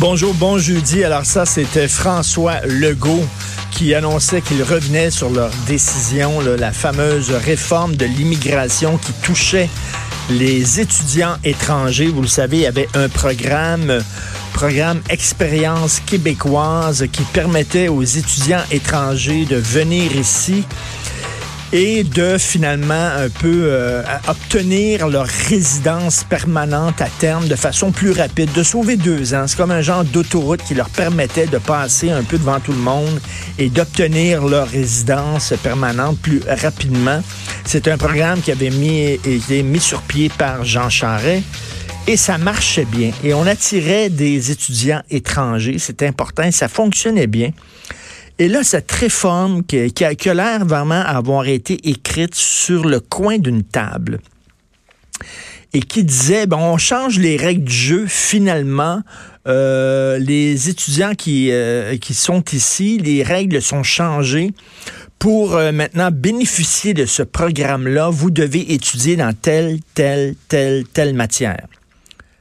Bonjour, bon jeudi. Alors ça, c'était François Legault qui annonçait qu'il revenait sur leur décision, la fameuse réforme de l'immigration qui touchait les étudiants étrangers. Vous le savez, il y avait un programme programme Expérience québécoise qui permettait aux étudiants étrangers de venir ici et de finalement un peu euh, obtenir leur résidence permanente à terme de façon plus rapide, de sauver deux ans. C'est comme un genre d'autoroute qui leur permettait de passer un peu devant tout le monde et d'obtenir leur résidence permanente plus rapidement. C'est un programme qui avait été mis sur pied par Jean Charest. Et ça marchait bien. Et on attirait des étudiants étrangers. C'était important ça fonctionnait bien. Et là, cette réforme qui, a, l'air vraiment avoir été écrite sur le coin d'une table et qui disait, bon, on change les règles du jeu finalement. Euh, les étudiants qui, euh, qui sont ici, les règles sont changées. Pour euh, maintenant bénéficier de ce programme-là, vous devez étudier dans telle, telle, telle, telle matière.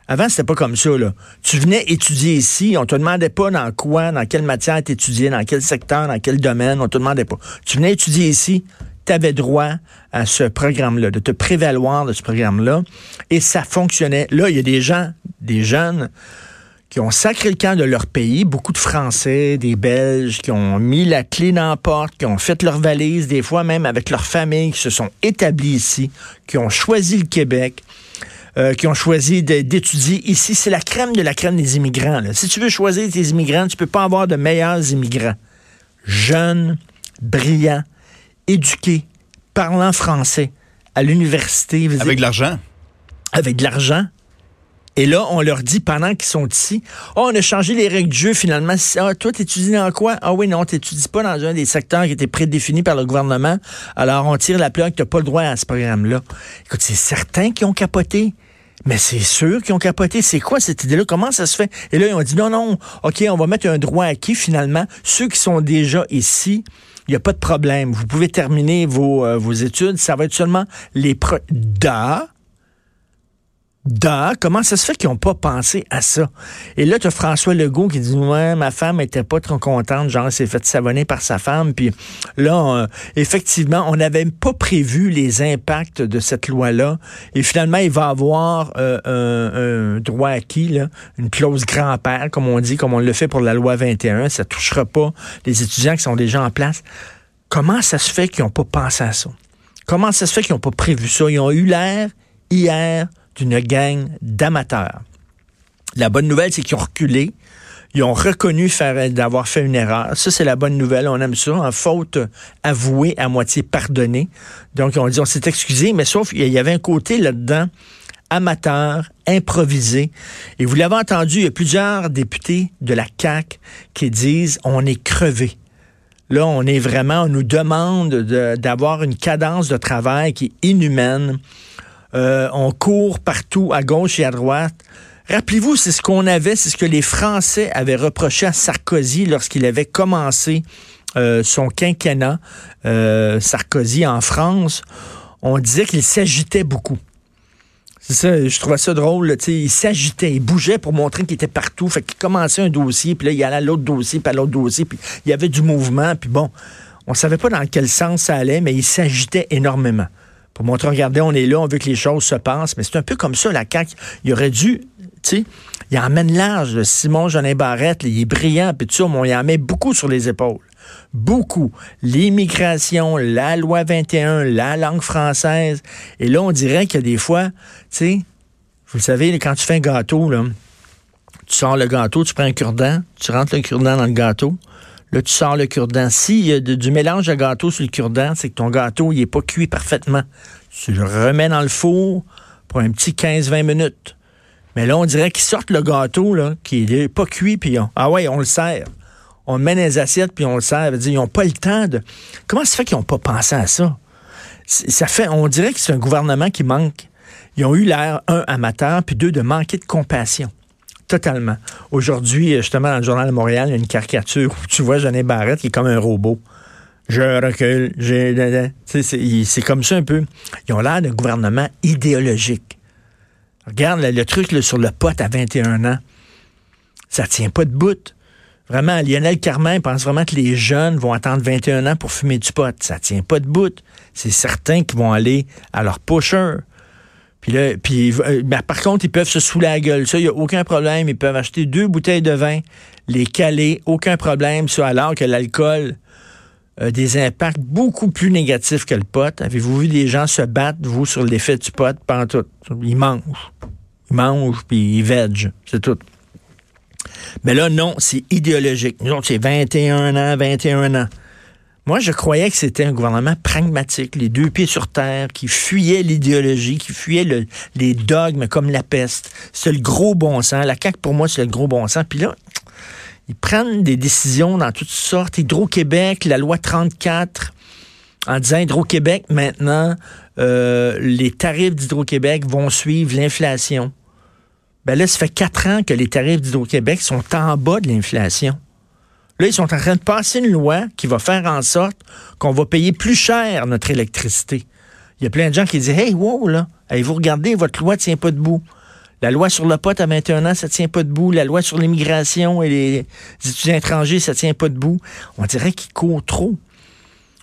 Avant, c'était pas comme ça, là. Tu venais étudier ici, on te demandait pas dans quoi, dans quelle matière étudiais, dans quel secteur, dans quel domaine, on te demandait pas. Tu venais étudier ici, tu avais droit à ce programme-là, de te prévaloir de ce programme-là, et ça fonctionnait. Là, il y a des gens, des jeunes, qui ont sacré le camp de leur pays, beaucoup de Français, des Belges, qui ont mis la clé dans la porte, qui ont fait leur valise, des fois même avec leur famille, qui se sont établis ici, qui ont choisi le Québec, euh, qui ont choisi d'étudier ici. C'est la crème de la crème des immigrants. Si tu veux choisir tes immigrants, tu peux pas avoir de meilleurs immigrants. Jeunes, brillants, éduqués, parlant français, à l'université. Avec de l'argent. Avec de l'argent. Et là, on leur dit pendant qu'ils sont ici, oh, on a changé les règles du jeu finalement. Ah, toi, t'étudies dans quoi? Ah oui, non, t'étudies pas dans un des secteurs qui était prédéfinis par le gouvernement. Alors, on tire la plaque, t'as pas le droit à ce programme-là. Écoute, c'est certains qui ont capoté. Mais c'est sûr qu'ils ont capoté. C'est quoi cette idée-là? Comment ça se fait? Et là, ils ont dit non, non, OK, on va mettre un droit acquis finalement. Ceux qui sont déjà ici, il n'y a pas de problème. Vous pouvez terminer vos, euh, vos études. Ça va être seulement les... Pro da, comment ça se fait qu'ils n'ont pas pensé à ça? Et là, tu as François Legault qui dit Ouais, ma femme était pas trop contente, genre, elle s'est fait savonner par sa femme. Puis là, effectivement, on n'avait pas prévu les impacts de cette loi-là. Et finalement, il va avoir euh, un, droit acquis, là, une clause grand-père, comme on dit, comme on le fait pour la loi 21. Ça touchera pas les étudiants qui sont déjà en place. Comment ça se fait qu'ils n'ont pas pensé à ça? Comment ça se fait qu'ils n'ont pas prévu ça? Ils ont eu l'air hier d'une gang d'amateurs. La bonne nouvelle, c'est qu'ils ont reculé. Ils ont reconnu d'avoir fait une erreur. Ça, c'est la bonne nouvelle. On aime ça. En faute avouée, à moitié pardonnée. Donc, on dit, on s'est excusé, mais sauf, il y avait un côté là-dedans amateur, improvisé. Et vous l'avez entendu, il y a plusieurs députés de la CAQ qui disent, on est crevé. Là, on est vraiment, on nous demande d'avoir une cadence de travail qui est inhumaine. Euh, on court partout, à gauche et à droite. Rappelez-vous, c'est ce qu'on avait, c'est ce que les Français avaient reproché à Sarkozy lorsqu'il avait commencé euh, son quinquennat, euh, Sarkozy en France. On disait qu'il s'agitait beaucoup. C'est ça, je trouvais ça drôle. sais, il s'agitait, il bougeait pour montrer qu'il était partout. Fait qu'il commençait un dossier, puis là, il allait à l'autre dossier, puis à l'autre dossier, puis il y avait du mouvement, puis bon, on savait pas dans quel sens ça allait, mais il s'agitait énormément pour montrer, regardez, on est là, on veut que les choses se passent. Mais c'est un peu comme ça, la CAQ. Il aurait dû, tu sais, il emmène large. Simon Jeanin Barrette, il est brillant, puis tout ça, mais il en met beaucoup sur les épaules. Beaucoup. L'immigration, la loi 21, la langue française. Et là, on dirait y a des fois, tu sais, vous le savez, quand tu fais un gâteau, tu sors le gâteau, tu prends un cure-dent, tu rentres le cure-dent dans le gâteau. Là, tu sors le cure-dent. S'il y a du mélange de gâteau sur le cure-dent, c'est que ton gâteau, il n'est pas cuit parfaitement. Tu le remets dans le four pour un petit 15-20 minutes. Mais là, on dirait qu'ils sortent le gâteau, là, qui n'est pas cuit, puis on, ah ouais, on le sert. On le met dans les assiettes, puis on le sert. Ils n'ont pas le temps de... Comment ça fait qu'ils n'ont pas pensé à ça? Ça fait, on dirait que c'est un gouvernement qui manque. Ils ont eu l'air, un, amateur, puis deux, de manquer de compassion. Totalement. Aujourd'hui, justement, dans le Journal de Montréal, il y a une caricature où tu vois Jeanne Barrette qui est comme un robot. Je recule. C'est comme ça un peu. Ils ont l'air d'un gouvernement idéologique. Regarde le, truc sur le pote à 21 ans. Ça tient pas de bout. Vraiment, Lionel Carmin pense vraiment que les jeunes vont attendre 21 ans pour fumer du pot. Ça tient pas de bout. C'est certain qu'ils vont aller à leur pusher. Là, puis, euh, ben, par contre, ils peuvent se saouler la gueule. Ça, il n'y a aucun problème. Ils peuvent acheter deux bouteilles de vin, les caler, aucun problème. Ça, alors que l'alcool a des impacts beaucoup plus négatifs que le pot. Avez-vous vu des gens se battre, vous, sur l'effet du pot? Pendant tout? Ils mangent. Ils mangent, puis ils vegent. C'est tout. Mais là, non, c'est idéologique. Nous autres, c'est 21 ans, 21 ans. Moi, je croyais que c'était un gouvernement pragmatique, les deux pieds sur terre, qui fuyait l'idéologie, qui fuyait les dogmes comme la peste. C'est le gros bon sens. La CAQ, pour moi, c'est le gros bon sens. Puis là, ils prennent des décisions dans toutes sortes. Hydro-Québec, la loi 34, en disant Hydro-Québec, maintenant, euh, les tarifs d'Hydro-Québec vont suivre l'inflation. Ben là, ça fait quatre ans que les tarifs d'Hydro-Québec sont en bas de l'inflation. Là, ils sont en train de passer une loi qui va faire en sorte qu'on va payer plus cher notre électricité. Il y a plein de gens qui disent Hey, wow, là, vous regardez, votre loi ne tient pas debout? La loi sur le pot à 21 ans, ça tient pas debout. La loi sur l'immigration et les étudiants étrangers, ça tient pas debout. On dirait qu'ils courent trop.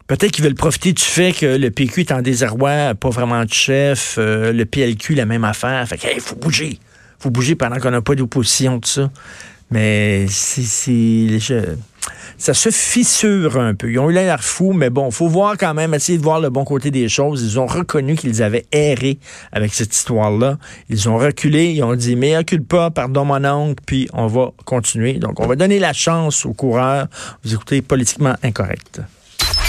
Peut-être qu'ils veulent profiter du fait que le PQ est en désarroi, pas vraiment de chef, euh, le PLQ, la même affaire. Fait qu'il faut bouger faut bouger pendant qu'on n'a pas d'opposition, de ça. Mais c'est, ça se fissure un peu. Ils ont eu l'air fous, mais bon, faut voir quand même, essayer de voir le bon côté des choses. Ils ont reconnu qu'ils avaient erré avec cette histoire-là. Ils ont reculé, ils ont dit, mais recule pas, pardon mon oncle, puis on va continuer. Donc, on va donner la chance aux coureurs. Vous écoutez Politiquement Incorrect.